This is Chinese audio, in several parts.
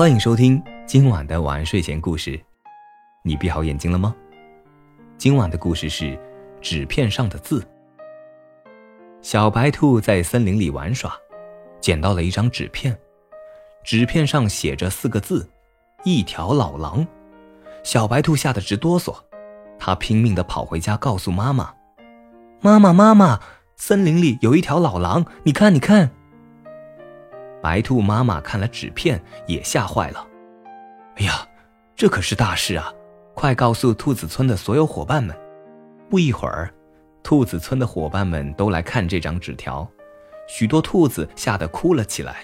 欢迎收听今晚的晚安睡前故事。你闭好眼睛了吗？今晚的故事是纸片上的字。小白兔在森林里玩耍，捡到了一张纸片，纸片上写着四个字：“一条老狼。”小白兔吓得直哆嗦，它拼命的跑回家告诉妈妈：“妈妈，妈妈，森林里有一条老狼，你看，你看。”白兔妈妈看了纸片，也吓坏了。哎呀，这可是大事啊！快告诉兔子村的所有伙伴们。不一会儿，兔子村的伙伴们都来看这张纸条，许多兔子吓得哭了起来。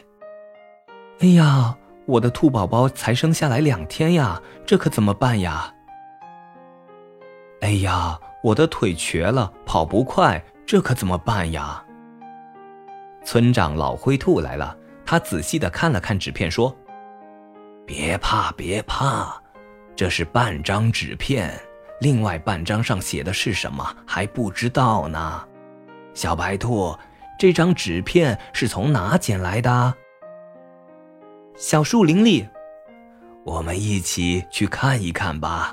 哎呀，我的兔宝宝才生下来两天呀，这可怎么办呀？哎呀，我的腿瘸了，跑不快，这可怎么办呀？村长老灰兔来了。他仔细的看了看纸片，说：“别怕，别怕，这是半张纸片，另外半张上写的是什么还不知道呢。小白兔，这张纸片是从哪捡来的？小树林里，我们一起去看一看吧。”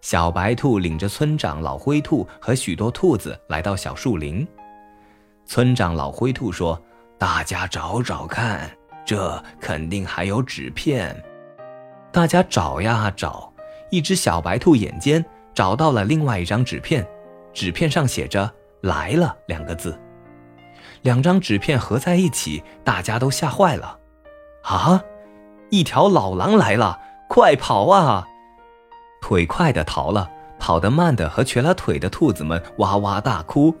小白兔领着村长老灰兔和许多兔子来到小树林。村长老灰兔说。大家找找看，这肯定还有纸片。大家找呀找，一只小白兔眼尖，找到了另外一张纸片，纸片上写着“来了”两个字。两张纸片合在一起，大家都吓坏了。啊！一条老狼来了，快跑啊！腿快的逃了，跑得慢的和瘸了腿的兔子们哇哇大哭。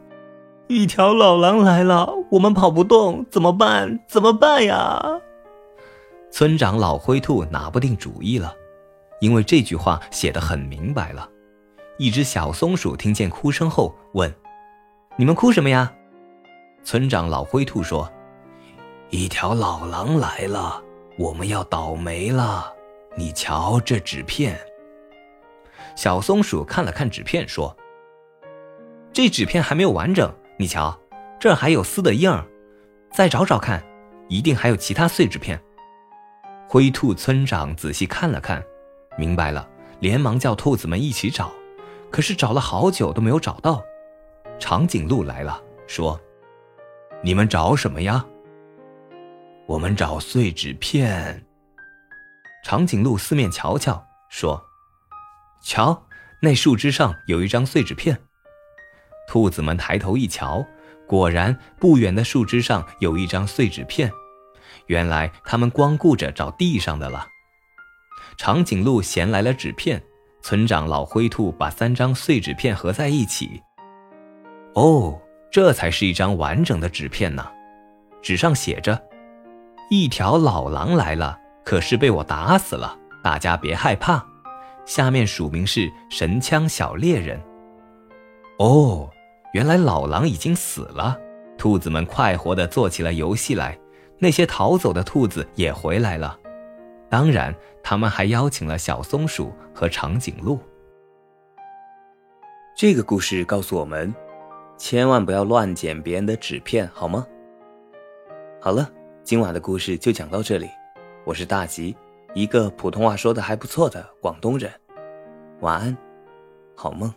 一条老狼来了，我们跑不动，怎么办？怎么办呀？村长老灰兔拿不定主意了，因为这句话写得很明白了。一只小松鼠听见哭声后问：“你们哭什么呀？”村长老灰兔说：“一条老狼来了，我们要倒霉了。你瞧这纸片。”小松鼠看了看纸片，说：“这纸片还没有完整。”你瞧，这还有撕的印儿，再找找看，一定还有其他碎纸片。灰兔村长仔细看了看，明白了，连忙叫兔子们一起找。可是找了好久都没有找到。长颈鹿来了，说：“你们找什么呀？”我们找碎纸片。长颈鹿四面瞧瞧，说：“瞧，那树枝上有一张碎纸片。”兔子们抬头一瞧，果然不远的树枝上有一张碎纸片。原来他们光顾着找地上的了。长颈鹿衔来了纸片，村长老灰兔把三张碎纸片合在一起。哦，这才是一张完整的纸片呢。纸上写着：“一条老狼来了，可是被我打死了。大家别害怕。”下面署名是神枪小猎人。哦。原来老狼已经死了，兔子们快活地做起了游戏来。那些逃走的兔子也回来了，当然，他们还邀请了小松鼠和长颈鹿。这个故事告诉我们，千万不要乱捡别人的纸片，好吗？好了，今晚的故事就讲到这里。我是大吉，一个普通话说的还不错的广东人。晚安，好梦。